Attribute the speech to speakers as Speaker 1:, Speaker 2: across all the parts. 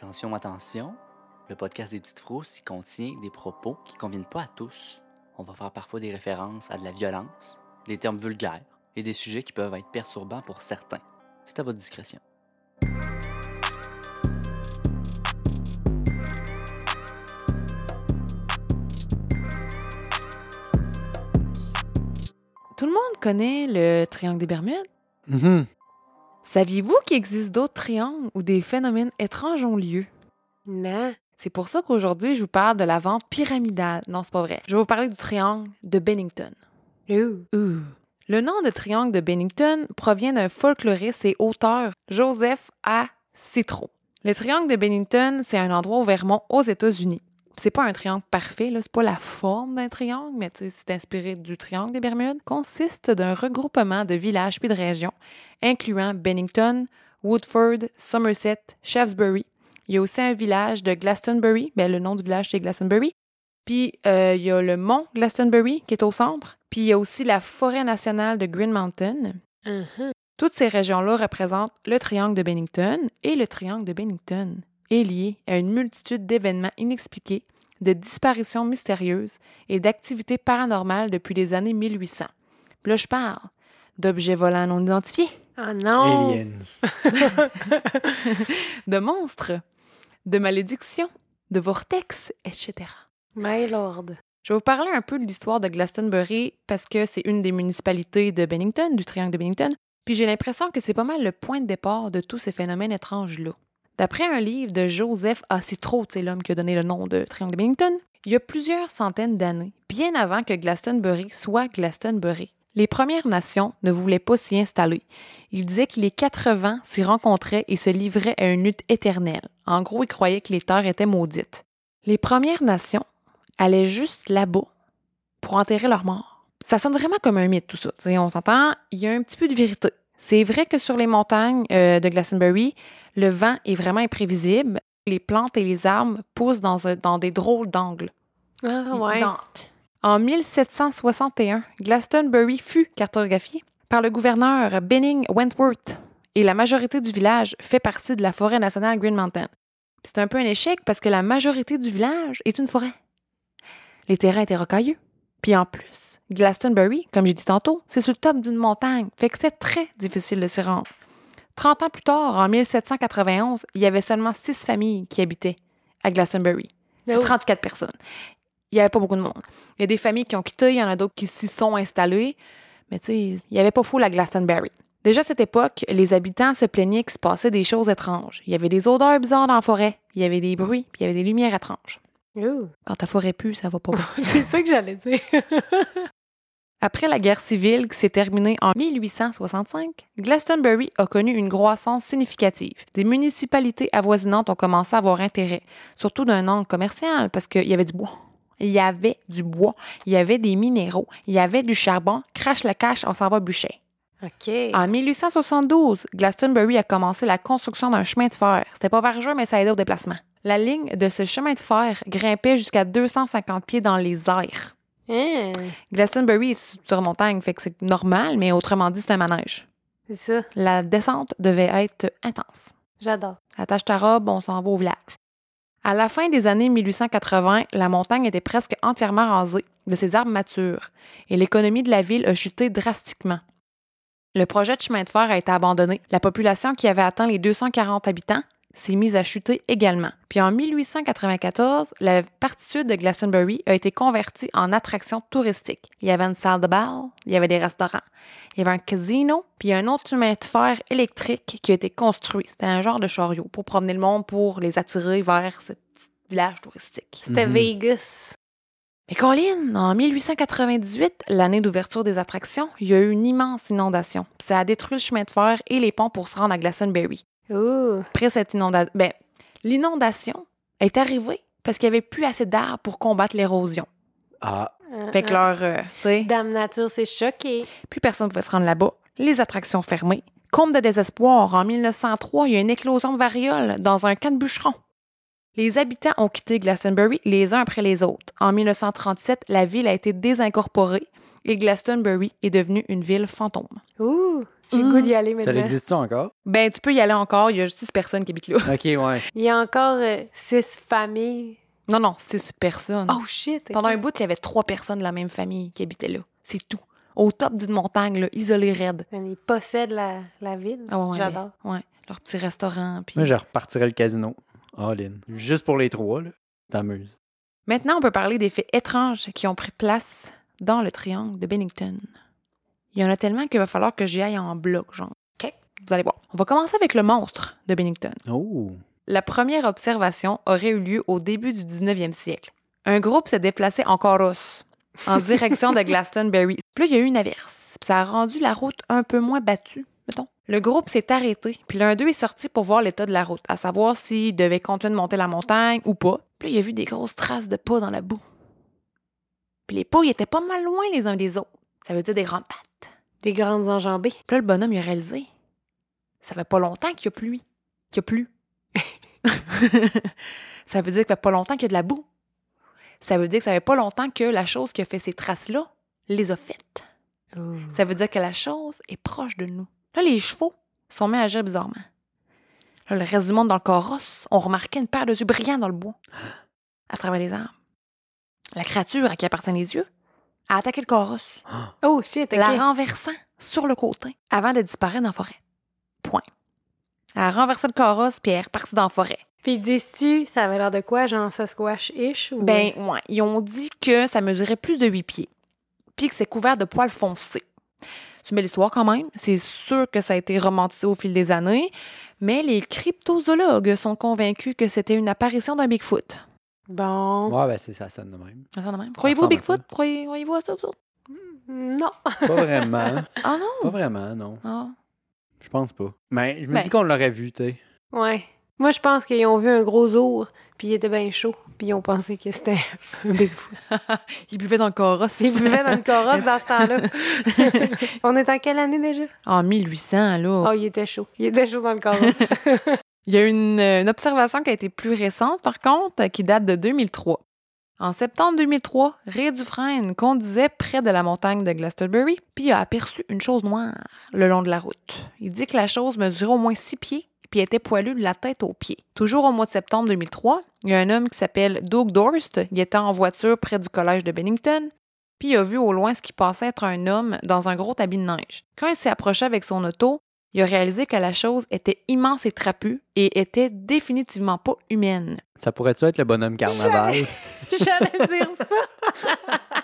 Speaker 1: Attention, attention, le podcast des petites frousses y contient des propos qui ne conviennent pas à tous. On va faire parfois des références à de la violence, des termes vulgaires et des sujets qui peuvent être perturbants pour certains. C'est à votre discrétion.
Speaker 2: Tout le monde connaît le triangle des Bermudes?
Speaker 3: Mhm.
Speaker 2: Saviez-vous qu'il existe d'autres triangles où des phénomènes étranges ont lieu?
Speaker 4: Non.
Speaker 2: C'est pour ça qu'aujourd'hui, je vous parle de la vente pyramidale. Non, c'est pas vrai. Je vais vous parler du triangle de Bennington.
Speaker 4: Ouh.
Speaker 2: Le nom de triangle de Bennington provient d'un folkloriste et auteur, Joseph A. Citro. Le triangle de Bennington, c'est un endroit au Vermont, aux États-Unis. C'est pas un triangle parfait, là, c'est pas la forme d'un triangle, mais c'est inspiré du triangle des Bermudes. Consiste d'un regroupement de villages puis de régions, incluant Bennington, Woodford, Somerset, Shaftesbury. Il y a aussi un village de Glastonbury, ben, le nom du village c'est Glastonbury. Puis euh, il y a le mont Glastonbury qui est au centre. Puis il y a aussi la forêt nationale de Green Mountain.
Speaker 4: Mhm.
Speaker 2: Toutes ces régions-là représentent le triangle de Bennington et le triangle de Bennington est lié à une multitude d'événements inexpliqués, de disparitions mystérieuses et d'activités paranormales depuis les années 1800. Puis là, je parle d'objets volants non identifiés,
Speaker 4: Oh non.
Speaker 3: Aliens.
Speaker 2: de monstres, de malédictions, de vortex, etc.
Speaker 4: My lord.
Speaker 2: Je vais vous parler un peu de l'histoire de Glastonbury parce que c'est une des municipalités de Bennington, du triangle de Bennington, puis j'ai l'impression que c'est pas mal le point de départ de tous ces phénomènes étranges-là. D'après un livre de Joseph A. Citro, l'homme qui a donné le nom de triangle de Bennington, il y a plusieurs centaines d'années, bien avant que Glastonbury soit Glastonbury, les Premières Nations ne voulaient pas s'y installer. Ils disaient que les quatre vents s'y rencontraient et se livraient à une lutte éternelle. En gros, ils croyaient que les terres étaient maudites. Les Premières Nations allaient juste là-bas pour enterrer leurs morts. Ça sonne vraiment comme un mythe, tout ça. Tu sais, on s'entend, il y a un petit peu de vérité. C'est vrai que sur les montagnes euh, de Glastonbury, le vent est vraiment imprévisible. Les plantes et les arbres poussent dans, des drôles d'angles.
Speaker 4: Ah ouais.
Speaker 2: En 1761, Glastonbury fut cartographié par le gouverneur Benning Wentworth et la majorité du village fait partie de la forêt nationale Green Mountain. C'est un peu un échec parce que la majorité du village est une forêt. Les terrains étaient rocailleux. Puis en plus, Glastonbury, comme j'ai dit tantôt, c'est sur le top d'une montagne, fait que c'est très difficile de s'y rendre. 30 ans plus tard, en 1791, il y avait seulement six familles qui habitaient à Glastonbury. C'est
Speaker 4: Oh.
Speaker 2: 34 personnes. Il n'y avait pas beaucoup de monde. Il y a des familles qui ont quitté, il y en a d'autres qui s'y sont installées, mais tu sais, il n'y avait pas fou la Glastonbury. Déjà à cette époque, les habitants se plaignaient qu'il se passait des choses étranges. Il y avait des odeurs bizarres dans la forêt, il y avait des bruits, puis il y avait des lumières étranges. Quand ta forêt pue, ça va pas.
Speaker 4: C'est ça que j'allais dire.
Speaker 2: Après la guerre civile qui s'est terminée en 1865, Glastonbury a connu une croissance significative. Des municipalités avoisinantes ont commencé à avoir intérêt, surtout d'un angle commercial, parce qu'il y avait du bois. Il y avait du bois, il y avait des minéraux, il y avait du charbon. Crache le cache, on s'en va bûcher.
Speaker 4: OK.
Speaker 2: En 1872, Glastonbury a commencé la construction d'un chemin de fer. C'était pas vergeux, mais ça aidait au déplacement. La ligne de ce chemin de fer grimpait jusqu'à 250 pieds dans les airs.
Speaker 4: Hein,
Speaker 2: Glastonbury est sur montagne, fait que c'est normal, mais autrement dit, c'est un manège.
Speaker 4: c'est ça.
Speaker 2: La descente devait être intense.
Speaker 4: J'adore.
Speaker 2: Attache ta robe, on s'en va au village. À la fin des années 1880, la montagne était presque entièrement rasée de ses arbres matures et l'économie de la ville a chuté drastiquement. Le projet de chemin de fer a été abandonné. La population qui avait atteint les 240 habitants s'est mise à chuter également. Puis en 1894, la partie sud de Glastonbury a été convertie en attraction touristique. Il y avait une salle de bal, il y avait des restaurants, il y avait un casino, puis un autre chemin de fer électrique qui a été construit. C'était un genre de chariot pour promener le monde, pour les attirer vers ce petit village touristique.
Speaker 4: C'était
Speaker 3: Mhm.
Speaker 4: Vegas.
Speaker 2: Mais Colin, en 1898, l'année d'ouverture des attractions, il y a eu une immense inondation. Puis Ça a détruit le chemin de fer et les ponts pour se rendre à Glastonbury. Après cette inondation, ben, l'inondation est arrivée parce qu'il n'y avait plus assez d'arbres pour combattre l'érosion.
Speaker 3: Ah,
Speaker 2: Fait que leur, euh, tu sais,
Speaker 4: Dame Nature s'est choquée.
Speaker 2: plus personne ne pouvait se rendre là-bas. Les attractions fermées. Comble de désespoir, en 1903, il y a une éclosion de variole dans un camp de bûcherons. Les habitants ont quitté Glastonbury les uns après les autres. En 1937, la ville a été désincorporée et Glastonbury est devenue une ville fantôme.
Speaker 4: Ouh. J'ai le
Speaker 2: Mm.
Speaker 4: goût d'y aller
Speaker 3: Ça
Speaker 4: maintenant.
Speaker 3: existe-tu encore?
Speaker 2: Ben, tu peux y aller encore. Il y a six personnes qui habitent là.
Speaker 3: Ok, ouais.
Speaker 4: Il y a encore euh, six familles.
Speaker 2: Non, non, six personnes.
Speaker 4: Oh shit!
Speaker 2: Pendant un bout, il y avait trois personnes de la même famille qui habitaient là. C'est tout. Au top d'une montagne, là, isolé raide.
Speaker 4: Ils possèdent la, la ville.
Speaker 2: Ah ouais,
Speaker 4: J'adore.
Speaker 2: ben, ouais. Leur petit restaurant. Puis...
Speaker 3: Moi, je repartirais le casino. All in. Juste pour les trois, là. T'amuses.
Speaker 2: Maintenant, on peut parler des faits étranges qui ont pris place dans le triangle de Bennington. Il y en a tellement qu'il va falloir que j'y aille en bloc, genre.
Speaker 4: OK.
Speaker 2: Vous allez voir. On va commencer avec le monstre de Bennington.
Speaker 3: Oh!
Speaker 2: La première observation aurait eu lieu au début du 19e siècle. Un groupe s'est déplacé en carrosse en direction de Glastonbury. Puis là, il y a eu une averse. Puis ça a rendu la route un peu moins battue, mettons. Le groupe s'est arrêté, puis l'un d'eux est sorti pour voir l'état de la route, à savoir s'il devait continuer de monter la montagne ou pas. Puis là, il a vu des grosses traces de pas dans la boue. Puis les pas, ils étaient pas mal loin les uns des autres. Ça veut dire des grandes pattes.
Speaker 4: Des grandes enjambées.
Speaker 2: Puis là, le bonhomme, il a réalisé. Ça fait pas longtemps qu'il y a pluie. Qu'il y a plu. ça veut dire que ça fait pas longtemps qu'il y a de la boue. Ça veut dire que ça fait pas longtemps que la chose qui a fait ces traces-là les a faites. Ça veut dire que la chose est proche de nous. Là, les chevaux sont mis à agir bizarrement. Là, le reste du monde dans le carrosse ont remarqué une paire de yeux brillants dans le bois, à travers les arbres. La créature à qui appartiennent les yeux a attaqué le carrosse
Speaker 4: Oh shit!
Speaker 2: la renversant sur le côté avant de disparaître dans la forêt. Point. Elle a renversé le carrosse puis elle est repartie dans la forêt.
Speaker 4: Puis dis-tu, ça avait l'air de quoi? Genre Sasquatch-ish? Ou...
Speaker 2: Ben, ouais. Ils ont dit que ça mesurait plus de 8 pieds. Puis que c'est couvert de poils foncés. C'est une belle histoire quand même. C'est sûr que ça a été romantisé au fil des années. Mais les cryptozoologues sont convaincus que c'était une apparition d'un Bigfoot.
Speaker 4: Bon.
Speaker 3: Ouais, ben c'est ça sonne de même.
Speaker 2: Ça sonne de même. Croyez-vous au
Speaker 3: ça.
Speaker 2: Bigfoot? Croyez- Croyez-vous à ça, vous autres?
Speaker 4: Non.
Speaker 3: Pas vraiment.
Speaker 2: Ah non?
Speaker 3: Pas vraiment, non.
Speaker 2: Ah.
Speaker 3: Je pense pas. Mais je me
Speaker 2: Ben.
Speaker 3: dis qu'on l'aurait vu, tu sais.
Speaker 4: Ouais. Moi, je pense qu'ils ont vu un gros ours, puis il était bien chaud, puis ils ont pensé que c'était un Bigfoot.
Speaker 2: Il buvait dans le carrosse.
Speaker 4: Ils buvaient dans le carrosse dans ce temps-là. On est en quelle année déjà?
Speaker 2: En 1800, là.
Speaker 4: Oh, il était chaud. Il était chaud dans le carrosse.
Speaker 2: Il y a une, euh, une observation qui a été plus récente, par contre, qui date de 2003. En septembre 2003, Ray Dufresne conduisait près de la montagne de Glastonbury, puis a aperçu une chose noire le long de la route. Il dit que la chose mesurait au moins six pieds, puis était poilue de la tête aux pieds. Toujours au mois de septembre 2003, il y a un homme qui s'appelle Doug Dorst. Il était en voiture près du collège de Bennington, puis il a vu au loin ce qui passait être un homme dans un gros habit de neige. Quand il s'est approché avec son auto, il a réalisé que la chose était immense et trapue et était définitivement pas humaine.
Speaker 3: Ça pourrait-tu être le bonhomme carnaval?
Speaker 4: J'allais dire ça.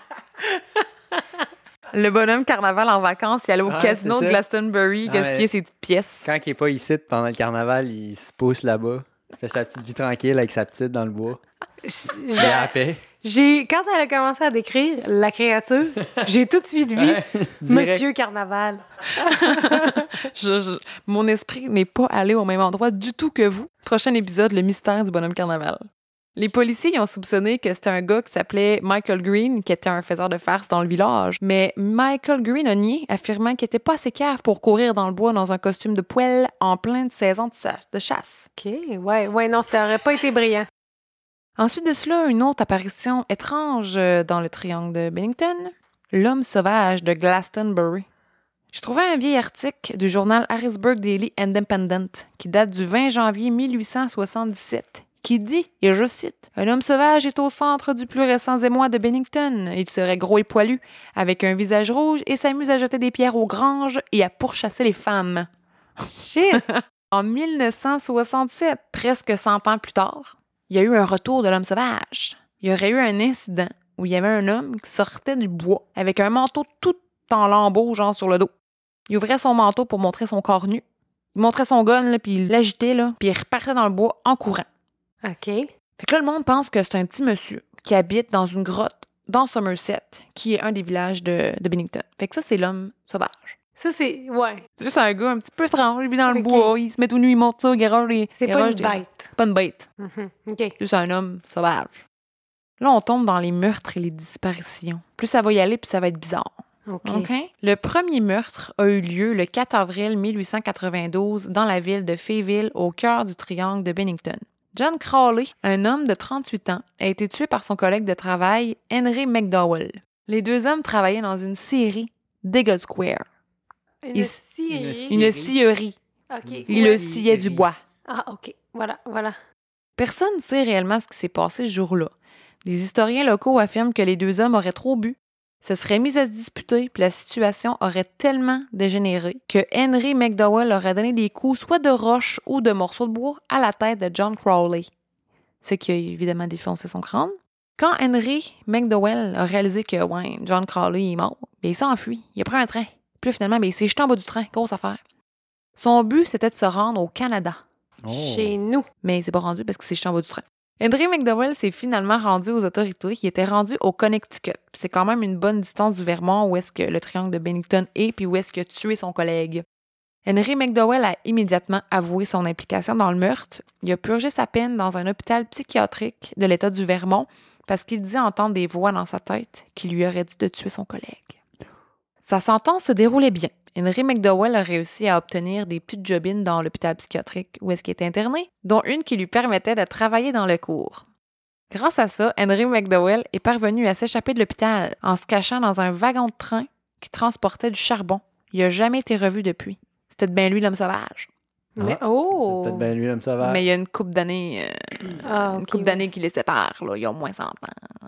Speaker 2: Le bonhomme carnaval en vacances, il allait au casino de. Glastonbury, gaspiller ses petites pièces.
Speaker 3: Quand il est pas ici pendant le carnaval, il se pousse là-bas. Il fait sa petite vie tranquille avec sa petite dans le bois. J'ai la
Speaker 4: J'ai-
Speaker 3: paix.
Speaker 4: J'ai, quand elle a commencé à décrire la créature, j'ai tout de suite vu
Speaker 3: Ouais.
Speaker 4: Monsieur Carnaval.
Speaker 2: Je- je- mon esprit n'est pas allé au même endroit du tout que vous. Prochain épisode, le mystère du bonhomme carnaval. Les policiers ils ont soupçonné que c'était un gars qui s'appelait Michael Green, qui était un faiseur de farce dans le village. Mais Michael Green a nié, affirmant qu'il était pas assez cave pour courir dans le bois dans un costume de poêle en pleine saison de, chasse.
Speaker 4: OK, ouais, ouais, non, ça aurait pas été brillant.
Speaker 2: Ensuite de cela, une autre apparition étrange euh, dans le triangle de Bennington, l'homme sauvage de Glastonbury. J'ai trouvé un vieil article du journal Harrisburg Daily Independent qui date du 20 janvier 1877 qui dit, et je cite, Un homme sauvage est au centre du plus récent émoi de Bennington. Il serait gros et poilu, avec un visage rouge et s'amuse à jeter des pierres aux granges et à pourchasser les femmes.
Speaker 4: Shit!
Speaker 2: En 1967, presque 100 ans plus tard, il y a eu un retour de l'homme sauvage. Il y aurait eu un incident où il y avait un homme qui sortait du bois avec un manteau tout en lambeaux, genre sur le dos. Il ouvrait son manteau pour montrer son corps nu. Il montrait son gun, là, puis il l'agitait, là, puis il repartait dans le bois en courant.
Speaker 4: OK.
Speaker 2: Fait que là, le monde pense que c'est un petit monsieur qui habite dans une grotte dans Somerset, qui est un des villages de, de Bennington. Fait que ça, c'est l'homme sauvage.
Speaker 4: Ça, c'est. Ouais.
Speaker 2: C'est juste un gars un petit peu étrange, il vit dans le bois, il se met tout nu, il monte ça, il garage les...
Speaker 4: C'est pas une
Speaker 2: des-
Speaker 4: bête.
Speaker 2: Pas une bête.
Speaker 4: Mhm. OK.
Speaker 2: Juste un homme sauvage. Là, on tombe dans les meurtres et les disparitions. Plus ça va y aller, plus ça va être bizarre.
Speaker 4: OK.
Speaker 2: OK? Le premier meurtre a eu lieu le 4 avril 1892 dans la ville de Fayville, au cœur du triangle de Bennington. John Crowley, un homme de 38 ans, a été tué par son collègue de travail, Henry McDowell. Les deux hommes travaillaient dans une série d'Eagle Square.
Speaker 4: Une
Speaker 2: Il-
Speaker 4: scierie.
Speaker 2: Une scierie.
Speaker 4: OK.
Speaker 2: Il le sciait du bois.
Speaker 4: Ah, OK. Voilà, voilà.
Speaker 2: Personne ne sait réellement ce qui s'est passé ce jour-là. Des historiens locaux affirment que les deux hommes auraient trop bu, se seraient mis à se disputer, puis la situation aurait tellement dégénéré que Henry McDowell aurait donné des coups soit de roche ou de morceaux de bois à la tête de John Crowley, ce qui a évidemment défoncé son crâne. Quand Henry McDowell a réalisé que ouais, John Crowley est mort, bien, il s'est enfui, il a pris un train. Puis là, finalement, bien, il s'est jeté en bas du train, grosse affaire. Son but, c'était de se rendre au Canada
Speaker 3: Oh.
Speaker 4: Chez nous.
Speaker 2: mais il s'est pas rendu parce qu'il s'est jeté en bas du train. Henry McDowell s'est finalement rendu aux autorités. Il était rendu au Connecticut. Puis C'est quand même une bonne distance du Vermont où est-ce que le triangle de Bennington est, puis où est-ce qu'il a tué son collègue. Henry McDowell a immédiatement avoué son implication dans le meurtre. Il a purgé sa peine dans un hôpital psychiatrique de l'État du Vermont parce qu'il dit entendre des voix dans sa tête qui lui auraient dit de tuer son collègue. Sa sentence se déroulait bien. Henry McDowell a réussi à obtenir des petites jobines dans l'hôpital psychiatrique où est-ce qu'il était interné, dont une qui lui permettait de travailler dans le cours. Grâce à ça, Henry McDowell est parvenu à s'échapper de l'hôpital en se cachant dans un wagon de train qui transportait du charbon. Il n'a jamais été revu depuis. C'était bien lui l'homme sauvage.
Speaker 4: Mais
Speaker 3: Ah,
Speaker 4: oh!
Speaker 3: Peut-être bien lui, l'homme sauvage.
Speaker 2: Mais il y a une coupe d'années euh,
Speaker 4: Ah,
Speaker 2: une d'années qui les séparent. Là. Il y a au moins 100 ans,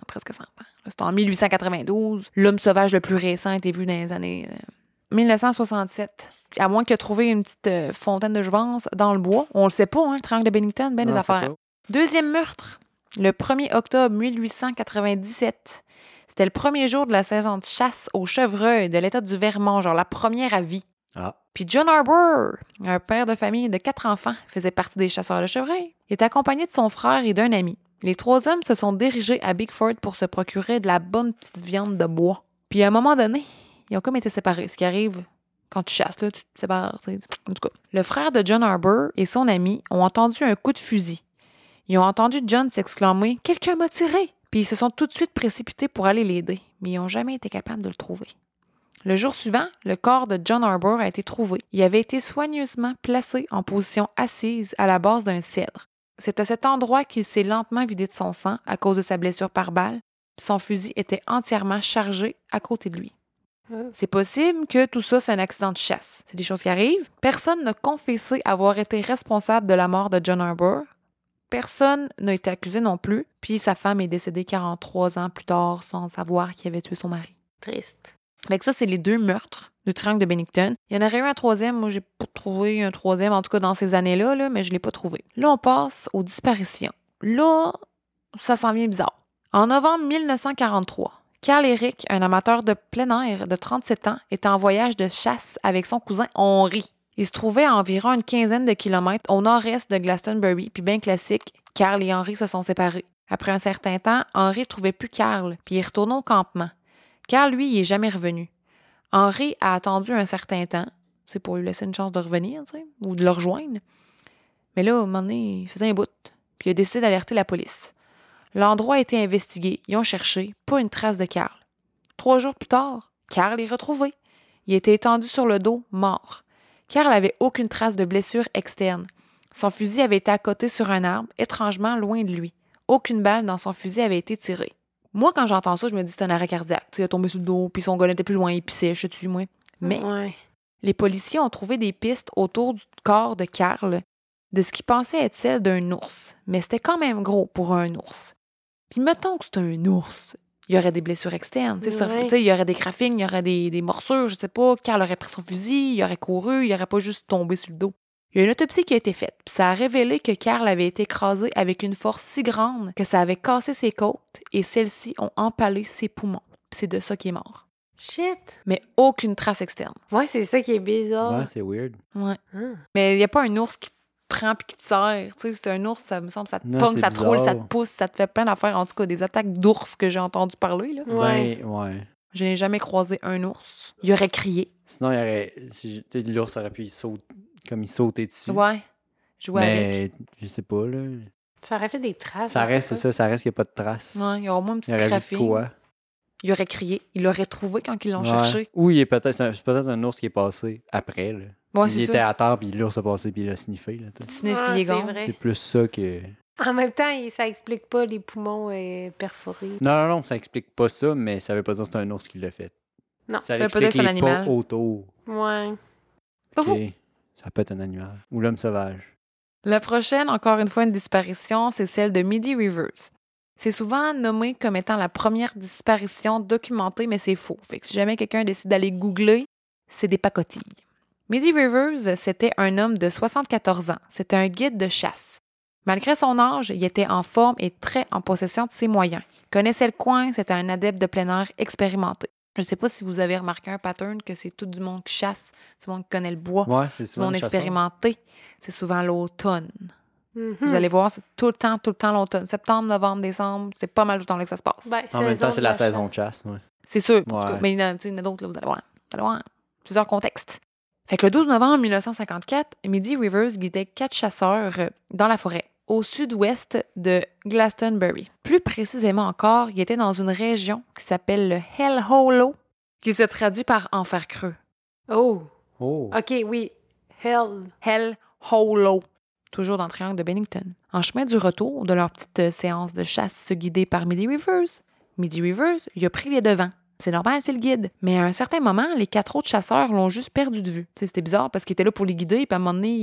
Speaker 2: presque 100 ans. C'est en 1892. L'homme sauvage le plus récent a été vu dans les années euh, 1967. À moins qu'il ait trouvé une petite euh, fontaine de jouvence dans le bois. On le sait pas, hein, le triangle de Bennington, ben des
Speaker 3: Non, c'est
Speaker 2: affaires. Deuxième meurtre, le 1er octobre 1897. C'était le premier jour de la saison de chasse au chevreuil de l'État du Vermont, genre la première à vie.
Speaker 3: Ah.
Speaker 2: Puis John Harbour, un père de famille de quatre enfants, faisait partie des chasseurs de chevreuil. Il était accompagné de son frère et d'un ami. Les trois hommes se sont dirigés à Bigford pour se procurer de la bonne petite viande de bois. Puis à un moment donné, ils ont comme été séparés. Ce qui arrive quand tu chasses, là, tu te sépares. tu sais. En tout cas, le frère de John Harbour et son ami ont entendu un coup de fusil. Ils ont entendu John s'exclamer Quelqu'un m'a tiré Puis ils se sont tout de suite précipités pour aller l'aider, mais ils n'ont jamais été capables de le trouver. Le jour suivant, le corps de John Harbour a été trouvé. Il avait été soigneusement placé en position assise à la base d'un cèdre. C'est à cet endroit qu'il s'est lentement vidé de son sang à cause de sa blessure par balle. Son fusil était entièrement chargé à côté de lui.
Speaker 4: Oh.
Speaker 2: C'est possible que tout ça, c'est un accident de chasse. C'est des choses qui arrivent. Personne n'a confessé avoir été responsable de la mort de John Harbour. Personne n'a été accusé non plus. Puis sa femme est décédée 43 ans plus tard sans savoir qui avait tué son mari.
Speaker 4: Triste.
Speaker 2: Fait que ça, c'est les deux meurtres du triangle de Bennington. Il y en aurait eu un troisième. Moi, j'ai pas trouvé un troisième, en tout cas dans ces années-là, là, mais je l'ai pas trouvé. Là, on passe aux disparitions. Là, ça s'en vient bizarre. En novembre 1943, Carl Eric, un amateur de plein air de 37 ans, était en voyage de chasse avec son cousin Henri. Il se trouvait à environ une quinzaine de kilomètres au nord-est de Glastonbury, puis bien classique, Carl et Henri se sont séparés. Après un certain temps, Henri trouvait plus Carl, puis il retourna au campement. Carl, lui, il est jamais revenu. Henri a attendu un certain temps. C'est pour lui laisser une chance de revenir, tu sais, ou de le rejoindre. Mais là, à un moment donné, il faisait un bout. Puis il a décidé d'alerter la police. L'endroit a été investigué. Ils ont cherché. Pas une trace de Carl. Trois jours plus tard, Carl est retrouvé. Il était étendu sur le dos, mort. Carl avait aucune trace de blessure externe. Son fusil avait été accoté sur un arbre, étrangement loin de lui. Aucune balle dans son fusil avait été tirée. Moi, quand j'entends ça, je me dis c'est un arrêt cardiaque. Il a tombé sur le dos, puis son gars était plus loin, il pissait, je dessus, moi. Mais
Speaker 4: Ouais.
Speaker 2: les policiers ont trouvé des pistes autour du corps de Karl de ce qui pensait être celle d'un ours, mais c'était quand même gros pour un ours. Puis mettons que c'est un ours, il y aurait des blessures externes, ça- il y aurait des graphines, il y aurait des, des morsures, je sais pas, Karl aurait pris son fusil, il aurait couru, il aurait pas juste tombé sur le dos. Il y a une autopsie qui a été faite, puis ça a révélé que Karl avait été écrasé avec une force si grande que ça avait cassé ses côtes et celles-ci ont empalé ses poumons. Puis c'est de ça qu'il est mort.
Speaker 4: Shit.
Speaker 2: Mais aucune trace externe.
Speaker 4: Ouais, c'est ça qui est bizarre.
Speaker 3: Ouais, c'est weird.
Speaker 2: Ouais.
Speaker 4: Ah.
Speaker 2: Mais il n'y a pas un ours qui te prend puis qui te serre. Tu sais, c'est un ours, ça me semble, ça te
Speaker 3: Non, c'est
Speaker 2: ça te roule, ça te pousse, ça te fait plein d'affaires. En tout cas, des attaques d'ours que j'ai entendu parler. Là.
Speaker 4: Ouais.
Speaker 3: Ben, ouais.
Speaker 2: Je n'ai jamais croisé un ours. Il aurait crié.
Speaker 3: Sinon, il y aurait. Si, l'ours aurait pu y sauter, comme il sauter dessus.
Speaker 2: Ouais. Jouer avec.
Speaker 3: Mais je sais pas, là.
Speaker 4: Ça aurait fait des traces.
Speaker 3: Ça reste, c'est ça, ça reste qu'il n'y a pas de traces.
Speaker 2: Ouais, il y a au moins
Speaker 3: aurait vu
Speaker 2: graphine.
Speaker 3: quoi?
Speaker 2: Il aurait crié. Il l'aurait trouvé quand ils l'ont
Speaker 3: Ouais.
Speaker 2: cherché.
Speaker 3: Ou il est peut-être c'est un- peut-être un ours qui est passé après. Là.
Speaker 2: Ouais,
Speaker 3: il
Speaker 2: c'est
Speaker 3: était
Speaker 2: ça.
Speaker 3: à terre, puis l'ours a passé, puis il a sniffé. Là.
Speaker 2: Petit sniff,
Speaker 4: Ouais,
Speaker 2: puis il est
Speaker 4: c'est
Speaker 2: gone.
Speaker 4: vrai.
Speaker 3: c'est plus ça que.
Speaker 4: En même temps, ça explique pas les poumons euh, perforés.
Speaker 3: Non, non, non, ça explique pas ça, mais ça veut pas dire que c'est un ours qui l'a fait.
Speaker 4: Non,
Speaker 3: ça,
Speaker 2: ça veut pas dire que c'est un
Speaker 3: les pas
Speaker 2: animal.
Speaker 3: autour.
Speaker 4: Ouais.
Speaker 2: Pas.
Speaker 3: Ça peut être un animal. Ou l'homme sauvage.
Speaker 2: La prochaine, encore une fois, une disparition, c'est celle de Midi Rivers. C'est souvent nommé comme étant la première disparition documentée, mais c'est faux. Fait que si jamais quelqu'un décide d'aller googler, c'est des pacotilles. Midi Rivers, c'était un homme de 74 ans. C'était un guide de chasse. Malgré son âge, il était en forme et très en possession de ses moyens. Il connaissait le coin, c'était un adepte de plein air expérimenté. Je ne sais pas si vous avez remarqué un pattern que c'est tout du monde qui chasse, du monde qui connaît le bois,
Speaker 3: Ouais, c'est
Speaker 2: du
Speaker 3: souvent
Speaker 2: monde expérimenté. C'est souvent l'automne.
Speaker 4: Mhm.
Speaker 2: Vous allez voir, c'est tout le temps, tout le temps l'automne. Septembre, novembre, décembre, c'est pas mal tout le temps là que ça se passe.
Speaker 4: Ben,
Speaker 3: En même temps, c'est la
Speaker 4: chasse.
Speaker 3: saison de chasse. Ouais.
Speaker 2: C'est sûr.
Speaker 3: Ouais.
Speaker 2: cas. Mais il y en a tu sais, il y en a d'autres, là, vous allez voir. Vous allez voir. Plusieurs contextes. Fait que le 12 novembre 1954, Midi Rivers guidait quatre chasseurs euh, dans la forêt, au sud-ouest de Glastonbury. Plus précisément encore, il était dans une région qui s'appelle le Hell Hollow, qui se traduit par enfer creux.
Speaker 4: Oh,
Speaker 3: Oh.
Speaker 4: OK, oui. Hell.
Speaker 2: Hell Hollow, toujours dans le triangle de Bennington. En chemin du retour de leur petite séance de chasse guidée par Midi Rivers, Midi Rivers, il a pris les devants. C'est normal, c'est le guide. Mais à un certain moment, les quatre autres chasseurs l'ont juste perdu de vue. C'était bizarre parce qu'ils étaient là pour les guider, puis à un moment donné,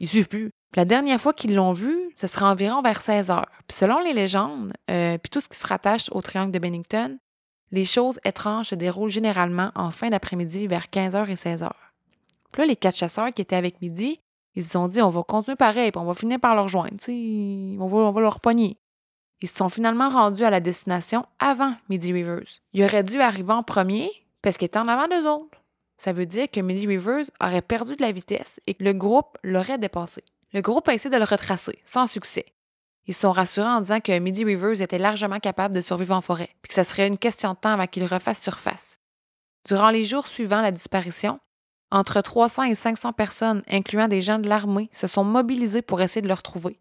Speaker 2: ils, suivent plus. La dernière fois qu'ils l'ont vu, ce sera environ vers 16 heures. Puis selon les légendes, euh, puis tout ce qui se rattache au triangle de Bennington, les choses étranges se déroulent généralement en fin d'après-midi vers 15h et 16h. Puis là, les quatre chasseurs qui étaient avec Midi, ils se sont dit on va continuer pareil, puis on va finir par leur sais, on va, on va leur pogner. Ils se sont finalement rendus à la destination avant Midi Rivers. Il aurait dû arriver en premier parce qu'il était en avant d'eux autres. Ça veut dire que Midi Rivers aurait perdu de la vitesse et que le groupe l'aurait dépassé. Le groupe a essayé de le retracer, sans succès. Ils se sont rassurés en disant que Midi Rivers était largement capable de survivre en forêt, puis que ça serait une question de temps avant qu'il refasse surface. Durant les jours suivant la disparition, entre 300 et 500 personnes, incluant des gens de l'armée, se sont mobilisées pour essayer de le retrouver.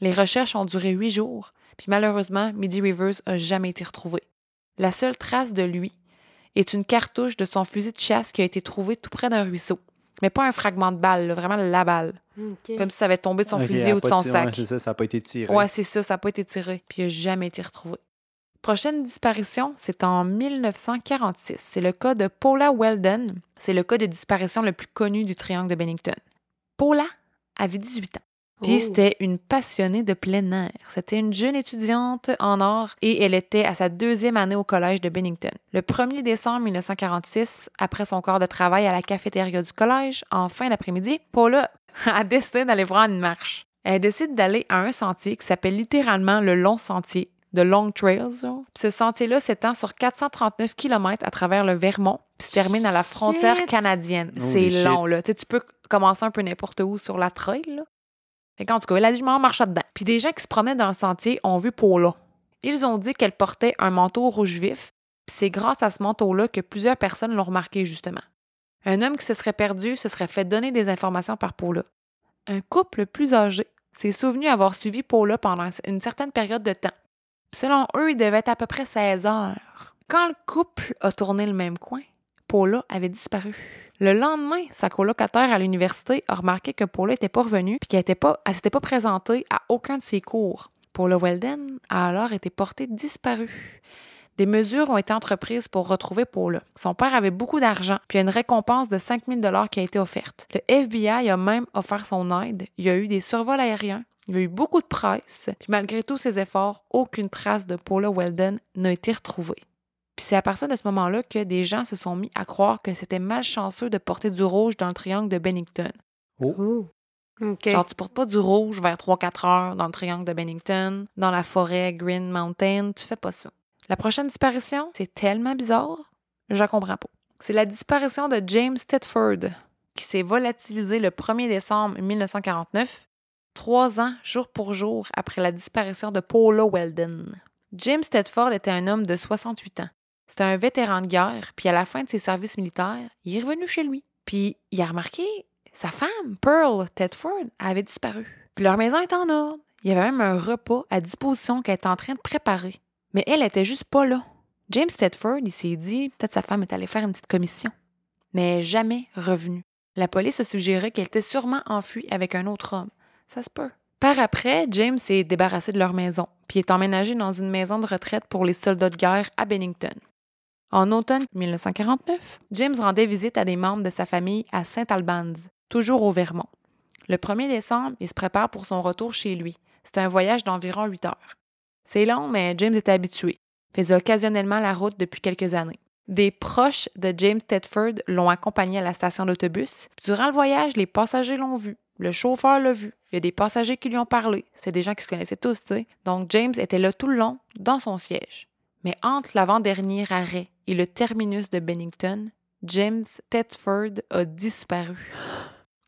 Speaker 2: Les recherches ont duré huit jours, puis malheureusement, Midi Rivers n'a jamais été retrouvé. La seule trace de lui est une cartouche de son fusil de chasse qui a été trouvée tout près d'un ruisseau. Mais pas un fragment de balle, là, vraiment la balle. Comme si ça avait tombé de son fusil ou de son
Speaker 3: tiré- ouais,
Speaker 2: sac.
Speaker 3: c'est ça, ça n'a pas été tiré.
Speaker 2: Ouais, c'est ça, ça n'a pas été tiré, puis il n'a jamais été retrouvé. Prochaine disparition, c'est en 1946. C'est le cas de Paula Weldon. C'est le cas de disparition le plus connu du triangle de Bennington. Paula avait 18 ans. Puis
Speaker 4: Oh.
Speaker 2: c'était une passionnée de plein air. C'était une jeune étudiante en art et elle était à sa deuxième année au collège de Bennington. Le 1er décembre 1946, après son corps de travail à la cafétéria du collège, en fin d'après-midi, Paula a décidé d'aller voir une marche. Elle décide d'aller à un sentier qui s'appelle littéralement le Long Sentier, de Long Trails. ce sentier-là s'étend sur 439 km à travers le Vermont, puis se termine à la frontière
Speaker 4: Shit!
Speaker 2: canadienne. C'est long, là. Tu sais, tu peux commencer un peu n'importe où sur la trail, là. Fait tout cas, elle a dit, je m'en marche dedans. Puis des gens qui se promenaient dans le sentier ont vu Paula. Ils ont dit qu'elle portait un manteau rouge vif, puis c'est grâce à ce manteau-là que plusieurs personnes l'ont remarqué, justement. Un homme qui se serait perdu se serait fait donner des informations par Paula. Un couple plus âgé s'est souvenu avoir suivi Paula pendant une certaine période de temps. Selon eux, il devait être à peu près 16 heures. Quand le couple a tourné le même coin, Paula avait disparu. Le lendemain, sa colocataire à l'université a remarqué que Paula n'était pas revenue puis qu'elle elle s'était pas présentée à aucun de ses cours. Paula Weldon a alors été portée disparue. Des mesures ont été entreprises pour retrouver Paula. Son père avait beaucoup d'argent, puis une récompense de 5000 dollars qui a été offerte. Le FBI a même offert son aide. Il y a eu des survols aériens. Il y a eu beaucoup de presse. Puis malgré tous ces efforts, aucune trace de Paula Weldon n'a été retrouvée. Puis c'est à partir de ce moment-là que des gens se sont mis à croire que c'était malchanceux de porter du rouge dans le triangle de Bennington.
Speaker 4: Oh. OK.
Speaker 2: Genre, tu portes pas du rouge vers 3-4 heures dans le triangle de Bennington, dans la forêt Green Mountain, tu fais pas ça. La prochaine disparition, c'est tellement bizarre, je la comprends pas. C'est la disparition de James Tedford, qui s'est volatilisé le 1er décembre 1949, trois ans jour pour jour après la disparition de Paula Weldon. James Tedford était un homme de 68 ans. C'était un vétéran de guerre, puis à la fin de ses services militaires, il est revenu chez lui. Puis il a remarqué sa femme, Pearl Tedford, avait disparu. Puis leur maison était en ordre. Il y avait même un repas à disposition qu'elle était en train de préparer. Mais elle était juste pas là. James Tedford, il s'est dit, peut-être sa femme est allée faire une petite commission. Mais est jamais revenue. La police a suggéré qu'elle était sûrement enfuie avec un autre homme. Ça se peut. Par après, James s'est débarrassé de leur maison, puis est emménagé dans une maison de retraite pour les soldats de guerre à Bennington. En automne 1949, James rendait visite à des membres de sa famille à Saint Albans, toujours au Vermont. Le 1er décembre, il se prépare pour son retour chez lui. C'est un voyage d'environ 8 heures. C'est long, mais James était habitué. Faisait occasionnellement la route depuis quelques années. Des proches de James Tedford l'ont accompagné à la station d'autobus. Durant le voyage, les passagers l'ont vu. Le chauffeur l'a vu. Il y a des passagers qui lui ont parlé. C'est des gens qui se connaissaient tous, tu sais. Donc James était là tout le long, dans son siège. Mais entre l'avant-dernier arrêt et le terminus de Bennington, James Tedford a disparu.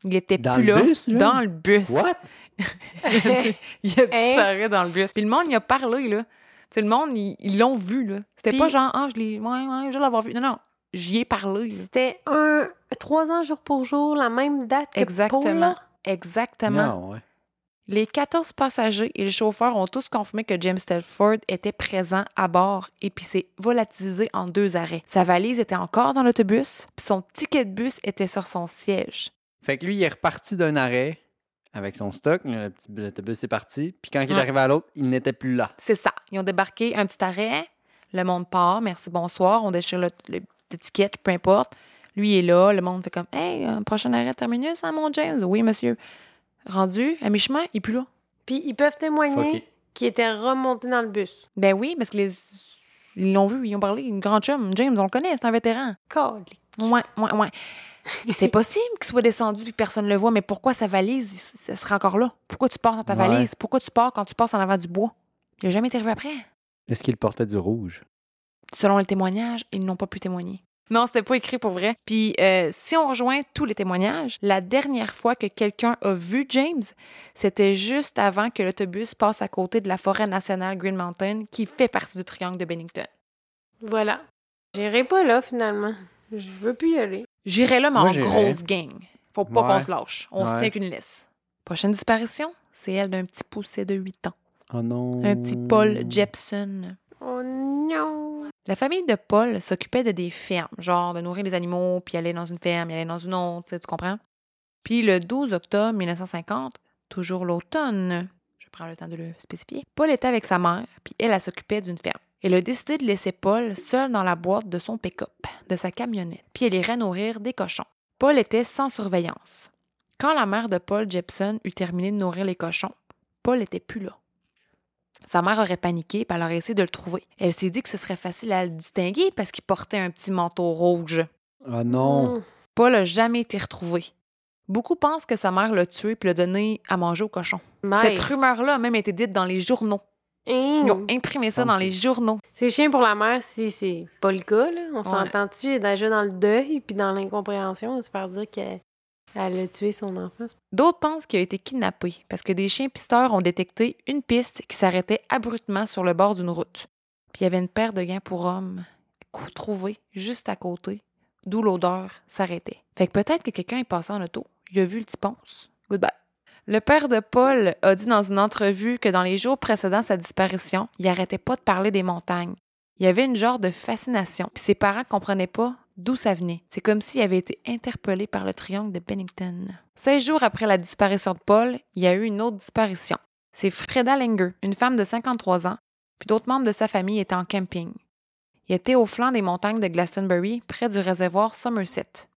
Speaker 2: Il était
Speaker 3: Dans
Speaker 2: plus
Speaker 3: le
Speaker 2: là,
Speaker 3: bus, là?
Speaker 2: dans le bus.
Speaker 3: What?
Speaker 2: il a disparu dans le bus. Puis le monde, il a parlé, là. Tu sais, le monde, ils l'ont vu, là. C'était
Speaker 4: Puis-
Speaker 2: pas genre, ah, je l'ai, ouais, ouais, je vais l'avoir vu. Non, non, j'y ai parlé.
Speaker 4: C'était un trois ans jour pour jour, la même date que
Speaker 2: Exactement. Exactement.
Speaker 3: Non, ouais.
Speaker 2: Les 14 passagers et le chauffeur ont tous confirmé que James Telford était présent à bord et puis s'est volatilisé en deux arrêts. Sa valise était encore dans l'autobus, puis son ticket de bus était sur son siège.
Speaker 3: Fait que lui, il est reparti d'un arrêt avec son stock. Le petit l'autobus est parti. Puis quand il est
Speaker 2: Ouais.
Speaker 3: arrivé à l'autre, il n'était plus là.
Speaker 2: C'est ça. Ils ont débarqué un petit arrêt. Le monde part. Merci, bonsoir. On déchire l'étiquette, peu importe. Lui est là. Le monde fait comme Hey, un prochain arrêt terminus, hein, mon James? Oui, monsieur. Rendu à mi-chemin, il est plus là.
Speaker 4: Puis ils peuvent témoigner qu'il était remonté dans le bus.
Speaker 2: Ben oui, parce que les. Ils l'ont vu, ils ont parlé. Une grande chum. James, on le connaît, c'est un vétéran.
Speaker 4: Calique.
Speaker 2: Ouais, ouais, ouais. C'est possible qu'il soit descendu et que personne ne le voit, mais pourquoi sa valise, ça sera encore là? Pourquoi tu pars dans ta
Speaker 3: Ouais.
Speaker 2: valise? Pourquoi tu pars quand tu passes en avant du bois? Il n'a jamais été arrivé après.
Speaker 3: Est-ce qu'il portait du rouge?
Speaker 2: Selon le témoignage, ils n'ont pas pu témoigner. Non, c'était pas écrit pour vrai. Puis, euh, si on rejoint tous les témoignages, la dernière fois que quelqu'un a vu James, c'était juste avant que l'autobus passe à côté de la forêt nationale Green Mountain, qui fait partie du triangle de Bennington.
Speaker 4: Voilà. J'irai pas là, finalement. Je veux plus y aller.
Speaker 2: J'irai là, mais
Speaker 3: Moi,
Speaker 2: en grosse gang. Faut pas
Speaker 3: Ouais.
Speaker 2: qu'on se lâche. On se tient qu'une laisse. Prochaine disparition, c'est elle d'un petit poussé de 8 ans.
Speaker 3: Oh non.
Speaker 2: Un petit Paul Jepson.
Speaker 4: Oh non!
Speaker 2: La famille de Paul s'occupait de des fermes, genre de nourrir les animaux, puis aller dans une ferme, aller dans une autre, tu comprends? Puis le 12 octobre 1950, toujours l'automne, je prends le temps de le spécifier, Paul était avec sa mère, puis elle, elle s'occupait d'une ferme. Elle a décidé de laisser Paul seul dans la boîte de son pick-up, de sa camionnette, puis elle irait nourrir des cochons. Paul était sans surveillance. Quand la mère de Paul Jepson eut terminé de nourrir les cochons, Paul était plus là. Sa mère aurait paniqué et elle aurait essayé de le trouver. Elle s'est dit que ce serait facile à le distinguer parce qu'il portait un petit manteau rouge.
Speaker 3: Oh non.
Speaker 4: Mm.
Speaker 2: Paul n'a jamais été retrouvé. Beaucoup pensent que sa mère l'a tué puis l'a donné à manger au cochon.
Speaker 4: Mère.
Speaker 2: Cette rumeur-là a même été dite dans les journaux.
Speaker 4: Hein?
Speaker 2: Ils ont imprimé ça dans les journaux.
Speaker 4: C'est chiant pour la mère si c'est pas le cas, là. On
Speaker 2: Ouais.
Speaker 4: s'entend-tu? Est déjà dans le deuil puis dans l'incompréhension de se faire dire qu'elle elle a tué son enfant.
Speaker 2: D'autres pensent qu'il a été kidnappé parce que des chiens pisteurs ont détecté une piste qui s'arrêtait abruptement sur le bord d'une route. Puis il y avait une paire de gants pour hommes trouvés juste à côté, d'où l'odeur s'arrêtait. Fait que peut-être que quelqu'un est passé en auto, il a vu le petit ponce. Goodbye. Le père de Paul a dit dans une entrevue que dans les jours précédant sa disparition, il arrêtait pas de parler des montagnes. Il y avait une genre de fascination, puis ses parents comprenaient pas d'où ça venait. C'est comme s'il avait été interpellé par le triangle de Bennington. 16 jours après la disparition de Paul, il y a eu une autre disparition. C'est Freda Langer, une femme de 53 ans, puis d'autres membres de sa famille étaient en camping. Ils étaient au flanc des montagnes de Glastonbury, près du réservoir Somerset.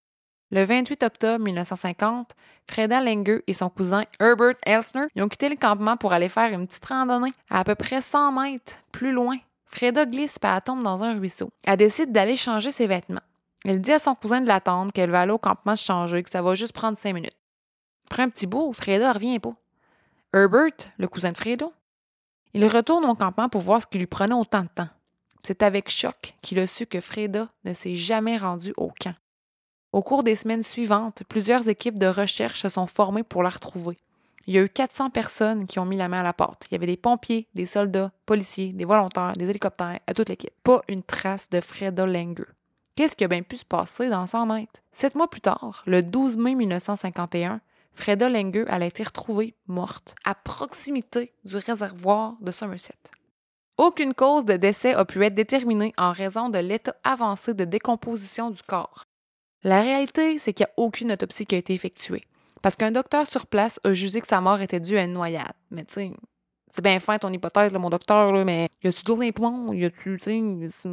Speaker 2: Le 28 octobre 1950, Freda Langer et son cousin Herbert Elsner ils ont quitté le campement pour aller faire une petite randonnée à à peu près 100 mètres plus loin. Freda glisse et tombe dans un ruisseau. Elle décide d'aller changer ses vêtements. Elle dit à son cousin de l'attendre qu'elle va aller au campement se changer, que ça va juste prendre cinq minutes. Après un petit bout, Freda revient pas. Herbert, le cousin de Freda, il retourne au campement pour voir ce qui lui prenait autant de temps. C'est avec choc qu'il a su que Freda ne s'est jamais rendu au camp. Au cours des semaines suivantes, plusieurs équipes de recherche se sont formées pour la retrouver. Il y a eu 400 personnes qui ont mis la main à la porte. Il y avait des pompiers, des soldats, policiers, des volontaires, des hélicoptères, à toute l'équipe. Pas une trace de Freda Langer. Qu'est-ce qui a bien pu se passer dans 100 mètres? Sept mois plus tard, le 12 mai 1951, Freda Langer a été retrouvée morte à proximité du réservoir de Somerset. Aucune cause de décès a pu être déterminée en raison de l'état avancé de décomposition du corps. La réalité, c'est qu'il n'y a aucune autopsie qui a été effectuée. Parce qu'un docteur sur place a jugé que sa mort était due à une noyade. Mais tu sais, c'est bien fin ton hypothèse, là, mon docteur, là, mais y a-tu d'eau dans les poumons? Y a-tu, tu sais,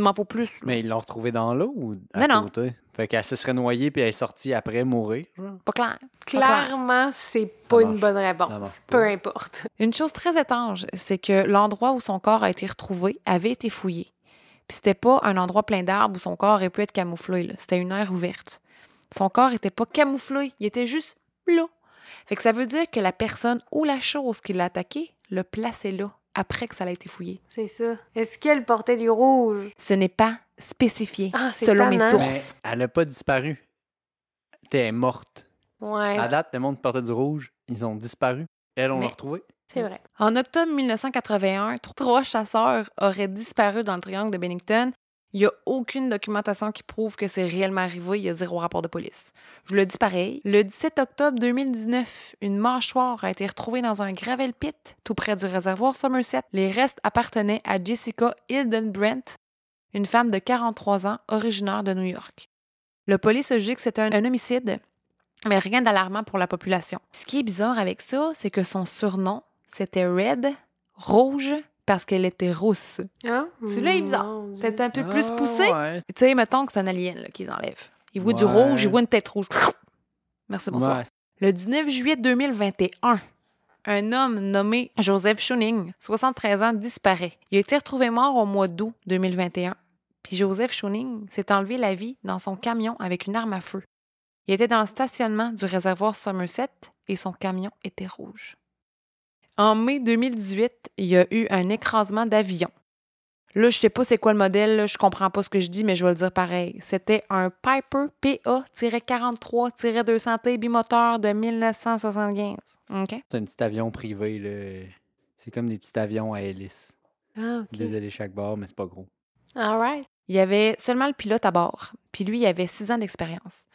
Speaker 2: m'en faut plus.
Speaker 3: Mais ils l'ont retrouvée dans l'eau ou à
Speaker 2: Non, non.
Speaker 3: côté? Fait qu'elle se serait noyée puis elle est sortie après mourir.
Speaker 2: Pas clair.
Speaker 4: Clairement, c'est pas une bonne réponse. Peu
Speaker 3: pas.
Speaker 4: importe.
Speaker 2: Une chose très étrange, c'est que l'endroit où son corps a été retrouvé avait été fouillé. Puis c'était pas un endroit plein d'arbres où son corps aurait pu être camouflé. C'était une aire ouverte. Son corps était pas camouflé, il était juste là. Fait que ça veut dire que la personne ou la chose qui l'a attaqué l'a placé là après que ça a été fouillé.
Speaker 4: C'est ça. Est-ce qu'elle portait du rouge?
Speaker 2: Ce n'est pas spécifié
Speaker 4: Ah, c'est
Speaker 2: selon mes sources.
Speaker 3: Mais elle n'a pas disparu. T'es elle est morte.
Speaker 4: Ouais,
Speaker 3: À date, le monde portait du rouge, ils ont disparu. Elle, on l'a retrouvée.
Speaker 4: c'est vrai.
Speaker 2: En octobre 1981, trois chasseurs auraient disparu dans le triangle de Bennington. Il n'y a aucune documentation qui prouve que c'est réellement arrivé. Il y a zéro rapport de police. Je le dis pareil. Le 17 octobre 2019, une mâchoire a été retrouvée dans un gravel pit tout près du réservoir Somerset. Les restes appartenaient à Jessica Hildenbrandt, une femme de 43 ans originaire de New York. Le police a jugé que c'était un, un homicide, mais rien d'alarmant pour la population. Ce qui est bizarre avec ça, c'est que son surnom, c'était Red, rouge, parce qu'elle était rousse.
Speaker 4: Ah,
Speaker 2: Celui-là est bizarre. Peut-être un peu plus
Speaker 3: Ah,
Speaker 2: poussé.
Speaker 3: ouais.
Speaker 2: Tu sais, mettons que c'est un alien là, qu'ils enlèvent. Il voit du rouge, il voit une tête rouge. Merci, bonsoir.
Speaker 3: Ouais.
Speaker 2: Le 19 juillet 2021, un homme nommé Joseph Schuning, 73 ans, disparaît. Il a été retrouvé mort au mois d'août 2021. Puis Joseph Schuning s'est enlevé la vie dans son camion avec une arme à feu. Il était dans le stationnement du réservoir Somerset et son camion était rouge. En mai 2018, il y a eu un écrasement d'avion. Là, je sais pas c'est quoi le modèle, là, je comprends pas ce que je dis, mais je vais le dire pareil. C'était un Piper PA-43-200T bimoteur de 1975. OK?
Speaker 3: C'est un petit avion privé. là. C'est comme des petits avions à hélice.
Speaker 4: Ah, OK.
Speaker 3: Deux ailes chaque bord, mais c'est pas gros.
Speaker 4: All right.
Speaker 2: Il y avait seulement le pilote à bord, puis lui, il avait six ans d'expérience.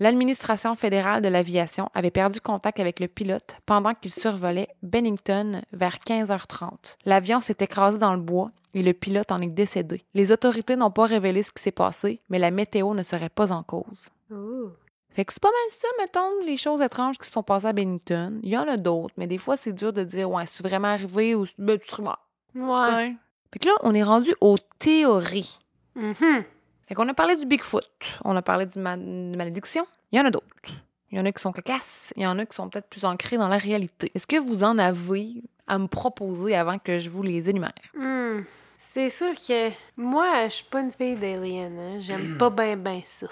Speaker 2: L'administration fédérale de l'aviation avait perdu contact avec le pilote pendant qu'il survolait Bennington vers 15h30. L'avion s'est écrasé dans le bois et le pilote en est décédé. Les autorités n'ont pas révélé ce qui s'est passé, mais la météo ne serait pas en cause.
Speaker 4: Ouh.
Speaker 2: Fait que c'est pas mal ça, mettons, les choses étranges qui se sont passées à Bennington. Il y en a d'autres, mais des fois, c'est dur de dire, ouais, c'est vraiment arrivé ou ben, tu mort.
Speaker 4: Ouais.
Speaker 2: Ouais. Fait que là, on est rendu aux théories.
Speaker 4: Mhm.
Speaker 2: Fait qu'on a parlé du Bigfoot, on a parlé du ma- de malédiction. Il y en a d'autres. Il y en a qui sont cocasses, il y en a qui sont peut-être plus ancrés dans la réalité. Est-ce que vous en avez à me proposer avant que je vous les énumère?
Speaker 4: Hmm. C'est sûr que moi, je suis pas une fille d'Alien. Hein. J'aime pas ben ben ça.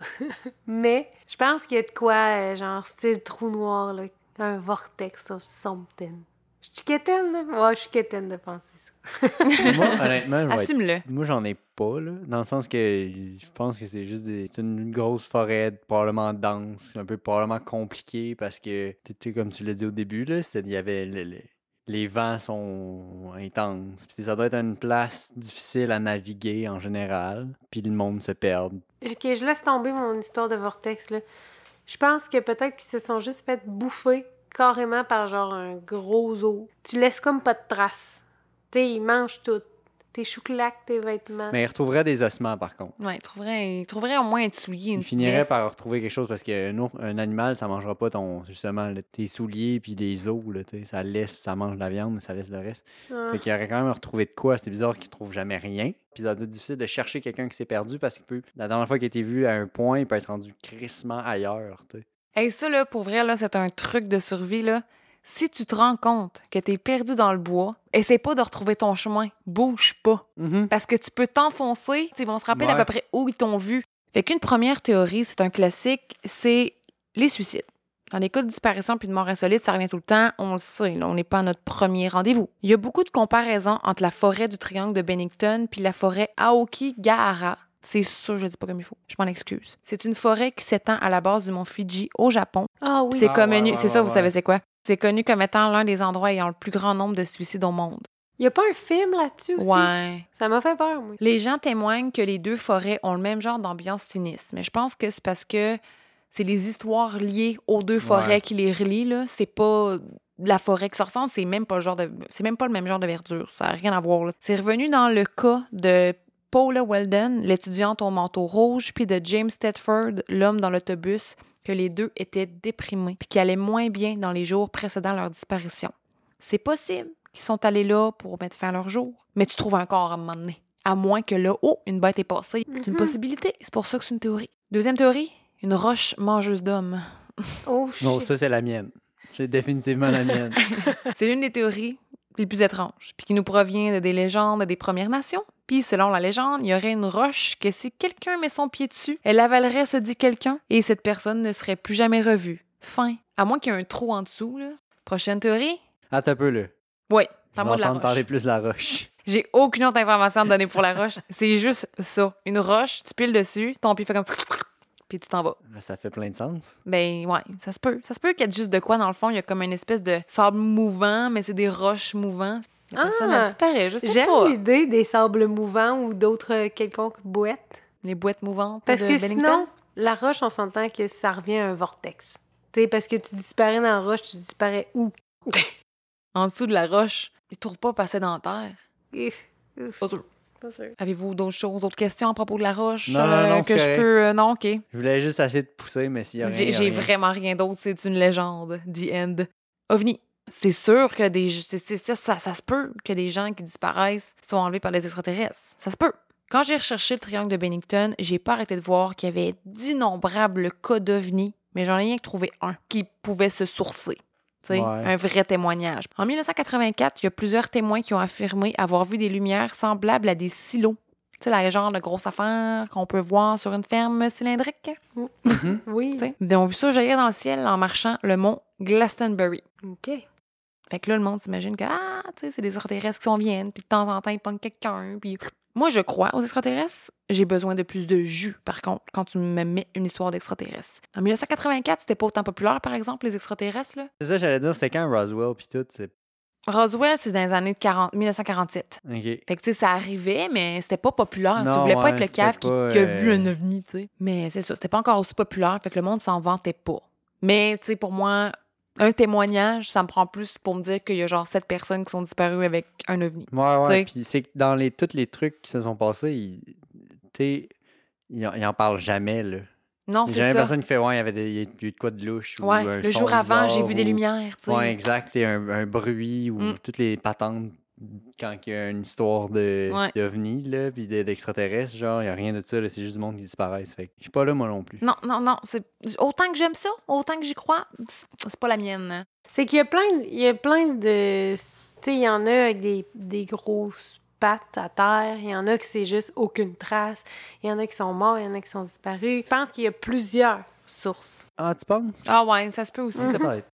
Speaker 4: Mais je pense qu'il y a de quoi, euh, genre style trou noir, là, un vortex of something. Je suis quétaine, là? Ouais, je suis quétaine de penser.
Speaker 3: Moi, honnêtement, je moi, j'en ai pas, là. Dans le sens que je pense que c'est juste des... c'est une grosse forêt probablement dense, un peu probablement compliqué parce que, tu comme tu l'as dit au début, là, il y avait le- le- les vents sont intenses. Puis ça doit être une place difficile à naviguer en général. Puis le monde se perd.
Speaker 4: Ok, je laisse tomber mon histoire de vortex, là. Je pense que peut-être qu'ils se sont juste fait bouffer carrément par genre un gros os. Tu laisses comme pas de traces. Tu sais, ils mangent tout. Tes chouclacs, tes vêtements.
Speaker 3: Mais il retrouverait des ossements, par contre.
Speaker 2: Ouais, il trouverait, il trouverait au moins un soulier, une
Speaker 3: Il finirait
Speaker 2: pièce.
Speaker 3: par retrouver quelque chose parce qu'un un animal, ça mangera pas ton justement là, tes souliers puis les os. Là, ça laisse, ça mange la viande, mais ça laisse le reste.
Speaker 4: Ah.
Speaker 3: Fait qu'il aurait quand même retrouvé de quoi. C'est bizarre qu'il trouve jamais rien. Puis ça doit être difficile de chercher quelqu'un qui s'est perdu parce qu'il peut. La dernière fois qu'il a été vu à un point, il peut être rendu crissement ailleurs. tu sais.
Speaker 2: Hey, ça, là, pour vrai, là, c'est un truc de survie, là. Si tu te rends compte que t'es perdu dans le bois, essaie pas de retrouver ton chemin. Bouge pas. Parce que tu peux t'enfoncer. Ils vont se rappeler
Speaker 3: Ouais.
Speaker 2: à peu près où ils t'ont vu. Fait qu'une première théorie, c'est un classique, c'est les suicides. Dans les cas de disparition puis de mort insolite, ça revient tout le temps. On le sait, là, on n'est pas à notre premier rendez-vous. Il y a beaucoup de comparaisons entre la forêt du triangle de Bennington puis la forêt Aoki-Gahara. C'est sûr, je le dis pas comme il faut. Je m'en excuse. C'est une forêt qui s'étend à la base du mont Fidji au Japon.
Speaker 4: Ah oui.
Speaker 2: C'est
Speaker 3: Ah,
Speaker 2: connu,
Speaker 3: ouais,
Speaker 2: c'est
Speaker 3: ouais,
Speaker 2: ça,
Speaker 3: ouais,
Speaker 2: vous savez c'est quoi? C'est connu comme étant l'un des endroits ayant le plus grand nombre de suicides au monde.
Speaker 4: Il y a pas un film là-dessus aussi?
Speaker 2: Ouais.
Speaker 4: Ça m'a fait peur, moi.
Speaker 2: Les gens témoignent que les deux forêts ont le même genre d'ambiance sinistre, mais je pense que c'est parce que c'est les histoires liées aux deux forêts
Speaker 3: Ouais.
Speaker 2: qui les relient là. C'est pas la forêt qui se ressemble, c'est même pas le genre de, c'est même pas le même genre de verdure. Ça a rien à voir. là. C'est revenu dans le cas de Paula Weldon, l'étudiante au manteau rouge, puis de James Tedford, l'homme dans l'autobus, que les deux étaient déprimés, puis qui allaient moins bien dans les jours précédant leur disparition. C'est possible qu'ils sont allés là pour mettre fin à leur jour, mais tu trouves un corps à un moment donné. À moins que là, oh, une bête est passée. C'est une
Speaker 4: Mhm.
Speaker 2: possibilité. C'est pour ça que c'est une théorie. Deuxième théorie, une roche mangeuse d'hommes.
Speaker 4: Oh, shit.
Speaker 3: Non, ça, c'est la mienne. C'est définitivement la mienne.
Speaker 2: C'est l'une des théories les plus étranges, puis qui nous provient de des légendes des Premières Nations. Puis, selon la légende, il y aurait une roche que si quelqu'un met son pied dessus, elle avalerait ce dit quelqu'un et cette personne ne serait plus jamais revue. Fin. À moins qu'il y ait un trou en dessous, là. Prochaine théorie?
Speaker 3: Attends un peu, là.
Speaker 2: Oui, parle-moi
Speaker 3: vais
Speaker 2: de la roche.
Speaker 3: parler plus de la roche.
Speaker 2: J'ai aucune autre information à te donner pour la roche. C'est juste ça. Une roche, tu piles dessus, ton pied fait comme... Puis tu t'en vas.
Speaker 3: Ben, Ça fait plein de sens.
Speaker 2: Ben ouais, ça se peut. Ça se peut qu'il y ait juste de quoi dans le fond. Il y a comme une espèce de sable mouvant, mais c'est des roches mouvantes. La personne
Speaker 4: Ah!
Speaker 2: a disparu, je sais
Speaker 4: J'aime
Speaker 2: pas.
Speaker 4: l'idée des sables mouvants ou d'autres euh, quelconques boîtes.
Speaker 2: Les boîtes mouvantes
Speaker 4: Parce
Speaker 2: de
Speaker 4: que
Speaker 2: Bennington.
Speaker 4: sinon, la roche, on s'entend que ça revient à un vortex. Tu sais, parce que tu disparais dans la roche, tu disparais où?
Speaker 2: En dessous de la roche, ils trouvent pas passer dans la terre.
Speaker 4: Ouf, ouf,
Speaker 2: Pas sûr.
Speaker 4: pas sûr.
Speaker 2: Avez-vous d'autres choses, d'autres questions à propos de la roche
Speaker 3: Non, non, non,
Speaker 2: que je peux euh, non, OK.
Speaker 3: Je voulais juste essayer de pousser, mais s'il y a rien.
Speaker 2: J'ai vraiment rien d'autre, c'est une légende. The end. OVNI. C'est sûr que des c'est- c'est- ça, ça, ça se peut que des gens qui disparaissent sont enlevés par des extraterrestres. Ça se peut. Quand j'ai recherché le triangle de Bennington, j'ai pas arrêté de voir qu'il y avait d'innombrables cas d'OVNI, mais j'en ai rien que trouvé un qui pouvait se sourcer. Tu sais,
Speaker 3: Ouais.
Speaker 2: Un vrai témoignage. En 1984, il y a plusieurs témoins qui ont affirmé avoir vu des lumières semblables à des silos. Tu sais, la genre de grosse affaire qu'on peut voir sur une ferme cylindrique.
Speaker 4: Oui.
Speaker 2: Tu sais. Ils ont vu ça jaillir dans le ciel en marchant le mont Glastonbury.
Speaker 4: OK.
Speaker 2: Fait que là, le monde s'imagine que, ah, tu sais, c'est des extraterrestres qui s'en viennent, puis de temps en temps, ils pognent quelqu'un, puis... Moi, je crois aux extraterrestres. J'ai besoin de plus de jus, par contre, quand tu me mets une histoire d'extraterrestres. En 1984, c'était pas autant populaire, par exemple, les extraterrestres, là?
Speaker 3: C'est ça, j'allais dire, c'était quand Roswell, puis tout. C'est...
Speaker 2: Roswell, c'est dans les années de 40... 1947.
Speaker 3: Ok.
Speaker 2: Fait que, tu sais, ça arrivait, mais c'était pas populaire. tu voulais pas être le cave qui, qui a
Speaker 3: euh,
Speaker 2: vu un ovni, tu sais. Mais c'est ça, c'était pas encore aussi populaire. Fait que le monde s'en vantait pas. Mais, tu sais, pour moi, un témoignage, ça me prend plus pour me dire qu'il y a genre sept personnes qui sont disparues avec un ovni.
Speaker 3: Ouais, ouais. Puis c'est que dans les, tous les trucs qui se sont passés, ils, t'sais, ils, en- ils en parlent jamais, là.
Speaker 2: Non,
Speaker 3: Il y a
Speaker 2: c'est ça.
Speaker 3: personne qui fait, ouais, il y avait des, il y a eu de quoi de louche. ou
Speaker 2: Ouais, le jour avant, j'ai vu des lumières, tu sais.
Speaker 3: Ouais, exact. Et un, un bruit ou
Speaker 2: Mm.
Speaker 3: toutes les patentes quand il y a une histoire de
Speaker 2: Ouais.
Speaker 3: d'ovnis, là, puis de- d'extraterrestres, genre, il n'y a rien de ça, c'est juste du monde qui disparaissent. Fait que je suis pas là, moi non plus.
Speaker 2: Non, non, non. c'est Autant que j'aime ça, autant que j'y crois, c'est pas la mienne.
Speaker 4: C'est qu'il y a plein de, il y a plein de, tu sais, il y en a avec des, des grosses pattes à terre, il y en a qui c'est juste aucune trace, il y en a qui sont morts, il y en a qui sont disparus. Je pense qu'il y a plusieurs sources.
Speaker 3: Ah, tu penses?
Speaker 2: Ah ouais, ça se peut aussi.
Speaker 3: Ça
Speaker 2: ça.
Speaker 3: peut être.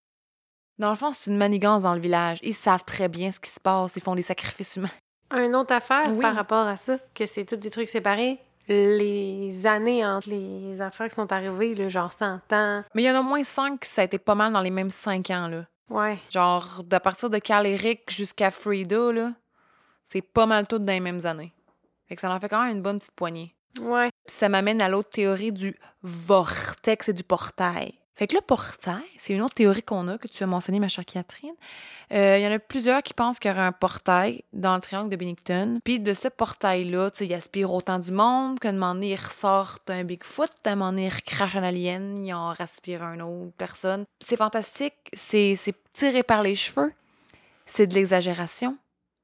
Speaker 2: Dans le fond, c'est une manigance dans le village. Ils savent très bien ce qui se passe. Ils font des sacrifices humains.
Speaker 4: Une autre affaire
Speaker 2: Oui.
Speaker 4: par rapport à ça, que c'est tous des trucs séparés, les années entre les affaires qui sont arrivées, là, genre 100 ans,
Speaker 2: Mais il y en a au moins cinq qui ça a été pas mal dans les mêmes cinq ans, là.
Speaker 4: ouais.
Speaker 2: Genre, de partir de Carl Eric jusqu'à Frida, là, c'est pas mal toutes dans les mêmes années. Fait que ça en fait quand même une bonne petite poignée.
Speaker 4: Ouais.
Speaker 2: Puis ça m'amène à l'autre théorie du vortex et du portail. Fait que le portail, c'est une autre théorie qu'on a, que tu as mentionné, ma chère Catherine. Euh, Il y en a plusieurs qui pensent qu'il y aurait un portail dans le triangle de Bennington. Puis de ce portail-là, tu sais, il aspire autant du monde qu'à un moment donné, il ressort un Bigfoot, à un moment donné, il recrache un alien, il en respire un autre personne. C'est fantastique, c'est c'est tiré par les cheveux, c'est de l'exagération,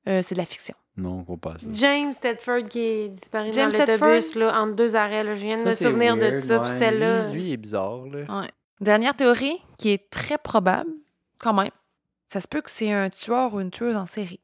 Speaker 2: euh, c'est de la fiction.
Speaker 3: Non, on comprend pas ça.
Speaker 4: James Tedford qui est disparu
Speaker 2: James
Speaker 4: dans l'autobus
Speaker 2: Tedford?
Speaker 4: là, entre deux arrêts. Là. Je viens de
Speaker 3: Ça,
Speaker 4: me
Speaker 3: c'est
Speaker 4: souvenir de ça, puis
Speaker 3: ouais.
Speaker 4: celle-là.
Speaker 3: Lui, lui, il est bizarre, là.
Speaker 2: Ouais. Dernière théorie, qui est très probable, quand même. Ça se peut que c'est un tueur ou une tueuse en série.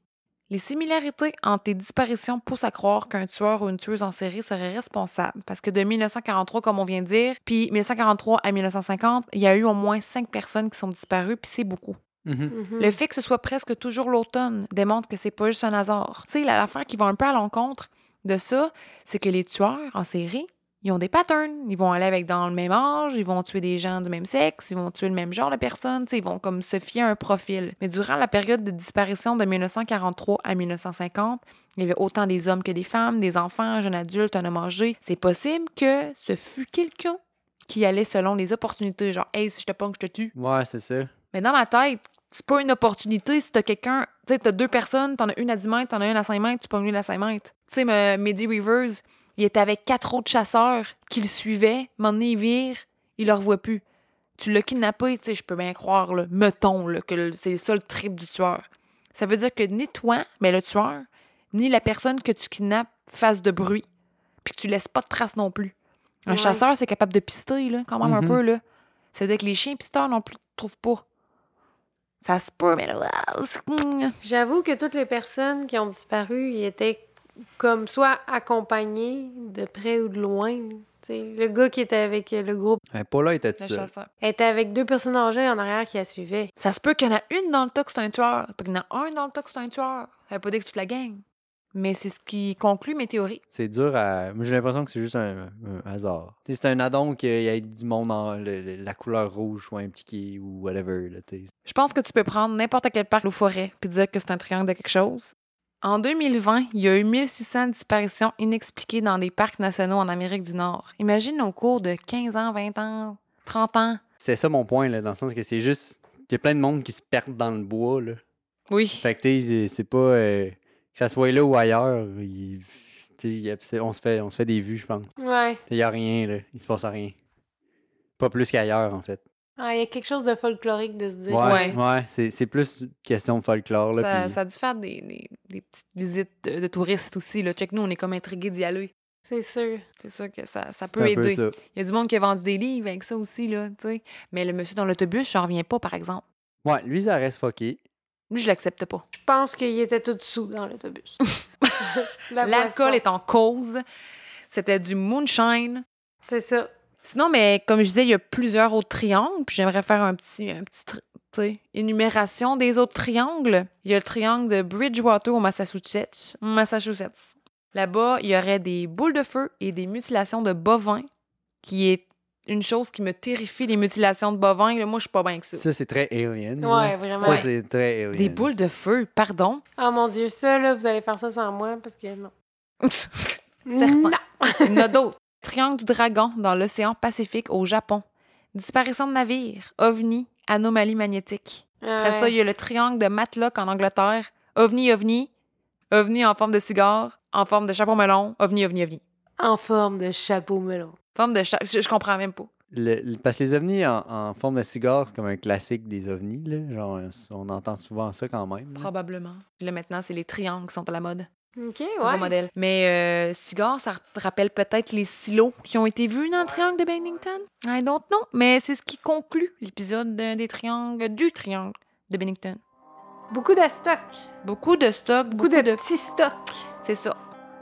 Speaker 2: Les similarités entre les disparitions poussent à croire qu'un tueur ou une tueuse en série serait responsable. Parce que de 1943, comme on vient de dire, puis 1943 à 1950, il y a eu au moins cinq personnes qui sont disparues, puis c'est beaucoup.
Speaker 3: Mhm.
Speaker 4: Mhm.
Speaker 2: Le fait que ce soit presque toujours l'automne démontre que c'est pas juste un hasard. Tu sais, la- l'affaire qui va un peu à l'encontre de ça, c'est que les tueurs en série, ils ont des patterns. Ils vont aller avec dans le même âge, ils vont tuer des gens du même sexe, ils vont tuer le même genre de personnes, tu sais, ils vont comme se fier à un profil. Mais durant la période de disparition de 1943 à 1950, il y avait autant des hommes que des femmes, des enfants, un jeune adulte, un homme âgé. C'est possible que ce fut quelqu'un qui allait selon les opportunités, genre, hey, si je te pogne, je te tue.
Speaker 3: Ouais, c'est ça.
Speaker 2: Mais dans ma tête, c'est pas une opportunité si t'as quelqu'un. Tu sais, t'as deux personnes, t'en as une à 10 mètres, t'en as une à 5 mètres, tu pognes lui à 5 mètres. Tu sais, me- Mehdi Rivers, il était avec quatre autres chasseurs qui le suivaient. Un moment donné, il vire, il le revoit plus. Tu l'as kidnappé, tu sais, je peux bien croire, là, mettons, là, que c'est ça le trip du tueur. Ça veut dire que ni toi, mais le tueur, ni la personne que tu kidnappes fasse de bruit, puis que tu laisses pas de traces non plus. Un
Speaker 4: Ouais.
Speaker 2: chasseur, c'est capable de pister, là, quand même un
Speaker 3: Mhm.
Speaker 2: peu, là. C'est-à-dire que les chiens pisteurs non plus ne trouvent pas. Ça se peut, mais là.
Speaker 4: J'avoue que toutes les personnes qui ont disparu, ils étaient comme soit accompagnés de près ou de loin. là. Tu sais, le gars qui était avec le groupe
Speaker 3: Ouais, Paula était seul.
Speaker 2: chasseur.
Speaker 4: était avec deux personnes âgées en arrière qui la suivaient.
Speaker 2: Ça se peut qu'il y en a une dans le tas que c'est un tueur. Ça peut qu'il y en a un dans le tas que c'est un tueur. Ça veut pas dire que c'est toute la gang. Mais c'est ce qui conclut mes théories.
Speaker 3: C'est dur à. Moi, j'ai l'impression que c'est juste un, un hasard. C'est un addon qu'il y ait du monde en le- le- la couleur rouge soit impliquée ou whatever. Là.
Speaker 2: Je pense que tu peux prendre n'importe quel parc ou forêt puis dire que c'est un triangle de quelque chose. En 2020, il y a eu 1600 disparitions inexpliquées dans des parcs nationaux en Amérique du Nord. Imagine au cours de 15 ans, 20 ans, 30 ans.
Speaker 3: C'est ça mon point, là, dans le sens que c'est juste. Il y a plein de monde qui se perdent dans le bois. Là.
Speaker 2: Oui.
Speaker 3: Fait que, tu sais, c'est pas. euh, que ça soit là ou ailleurs, il- on, se fait, on se fait des vues, je pense.
Speaker 4: Ouais.
Speaker 3: Il y a rien, là. Il se passe rien. Pas plus qu'ailleurs, en fait.
Speaker 4: Ah, Il y a quelque chose de folklorique de se dire.
Speaker 3: Ouais,
Speaker 2: Ouais.
Speaker 3: ouais, c'est, c'est plus une question de folklore. Là,
Speaker 2: Ça,
Speaker 3: puis-
Speaker 2: ça a dû faire des, des- des petites visites de, de touristes aussi. Là. Check nous, on est comme intrigués d'y aller.
Speaker 4: C'est sûr.
Speaker 2: C'est sûr que ça, ça
Speaker 3: c'est
Speaker 2: peut
Speaker 3: peu
Speaker 2: aider.
Speaker 3: ça.
Speaker 2: Il y a du monde qui a vendu des livres avec ça aussi, là, tu sais. Mais le monsieur dans l'autobus, j'en reviens pas, par exemple.
Speaker 3: Ouais, lui, ça reste fucké.
Speaker 2: Lui, je l'accepte pas.
Speaker 4: Je pense qu'il était tout sous dans l'autobus. La
Speaker 2: L'alcool est en cause. C'était du moonshine.
Speaker 4: C'est ça.
Speaker 2: Sinon, mais comme je disais, il y a plusieurs autres triangles. Puis j'aimerais faire un petit, un petit tri- tu sais, énumération des autres triangles. Il y a le triangle de Bridgewater au Massachusetts. Massachusetts. Là-bas, il y aurait des boules de feu et des mutilations de bovins, qui est une chose qui me terrifie, les mutilations de bovins. Là, moi, je suis pas bien avec ça.
Speaker 3: Ça, c'est très alien.
Speaker 4: Ouais, vraiment.
Speaker 3: Ça,
Speaker 2: Ouais.
Speaker 3: c'est très alien.
Speaker 2: Des boules de feu, pardon.
Speaker 4: Oh mon Dieu, ça, là, vous allez faire ça sans moi parce que non.
Speaker 2: Certain.
Speaker 4: Non.
Speaker 2: Il y en a d'autres. Triangle du dragon dans l'océan Pacifique au Japon. Disparition de navires. OVNI. Anomalie magnétique. Après ça, il y a le triangle de Matlock en Angleterre. OVNI, OVNI. OVNI en forme de cigare. En forme de chapeau melon. OVNI, OVNI, OVNI.
Speaker 4: En forme de chapeau melon.
Speaker 2: Forme de cha- je, je comprends même pas.
Speaker 3: Le- le- parce que les ovnis en, en forme de cigare, c'est comme un classique des ovnis. Là. Genre, on entend souvent ça quand même. là.
Speaker 2: Probablement. Là, maintenant, c'est les triangles qui sont à la mode.
Speaker 4: OK,
Speaker 2: Nouveau
Speaker 4: ouais.
Speaker 2: modèle. Mais euh, cigare, ça te rappelle peut-être les silos qui ont été vus dans le triangle de Bennington? I don't know. Mais c'est ce qui conclut l'épisode de- des triangles, du triangle de Bennington.
Speaker 4: Beaucoup de stock.
Speaker 2: Beaucoup de stocks,
Speaker 4: Beaucoup, de, petits stocks.
Speaker 2: C'est ça.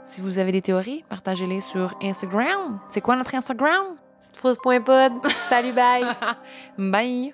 Speaker 2: Si vous avez des théories, partagez-les sur Instagram. C'est quoi notre Instagram?
Speaker 4: Petitefrousse.pod. Salut, bye.
Speaker 2: Bye!